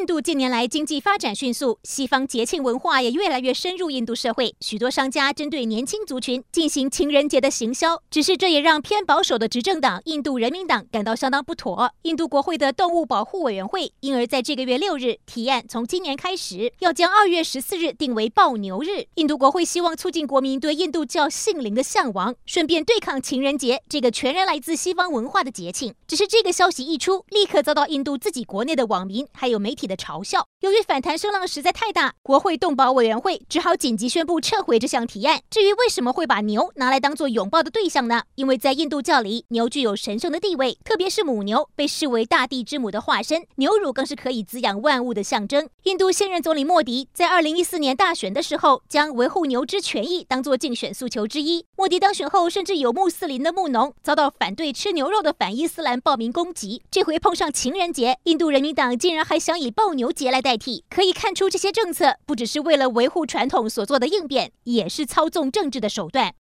印度近年来经济发展迅速，西方节庆文化也越来越深入印度社会。许多商家针对年轻族群进行情人节的行销，只是这也让偏保守的执政党印度人民党感到相当不妥。印度国会的动物保护委员会因而在这个月六日提案，从今年开始要将二月十四日定为抱牛日。印度国会希望促进国民对印度教性灵的向往，顺便对抗情人节这个全然来自西方文化的节庆。只是这个消息一出，立刻遭到印度自己国内的网民还有媒体。的嘲笑，由于反弹声浪实在太大，国会动保委员会只好紧急宣布撤回这项提案。至于为什么会把牛拿来当做拥抱的对象呢？因为在印度教里，牛具有神圣的地位，特别是母牛被视为大地之母的化身，牛乳更是可以滋养万物的象征。印度现任总理莫迪在二零一四年大选的时候，将维护牛只权益当做竞选诉求之一。莫迪当选后，甚至有穆斯林的牧农遭到反对吃牛肉的反伊斯兰暴民攻击。这回碰上情人节，印度人民党竟然还想以抱牛节来代替，可以看出这些政策不只是为了维护传统所做的应变，也是操纵政治的手段。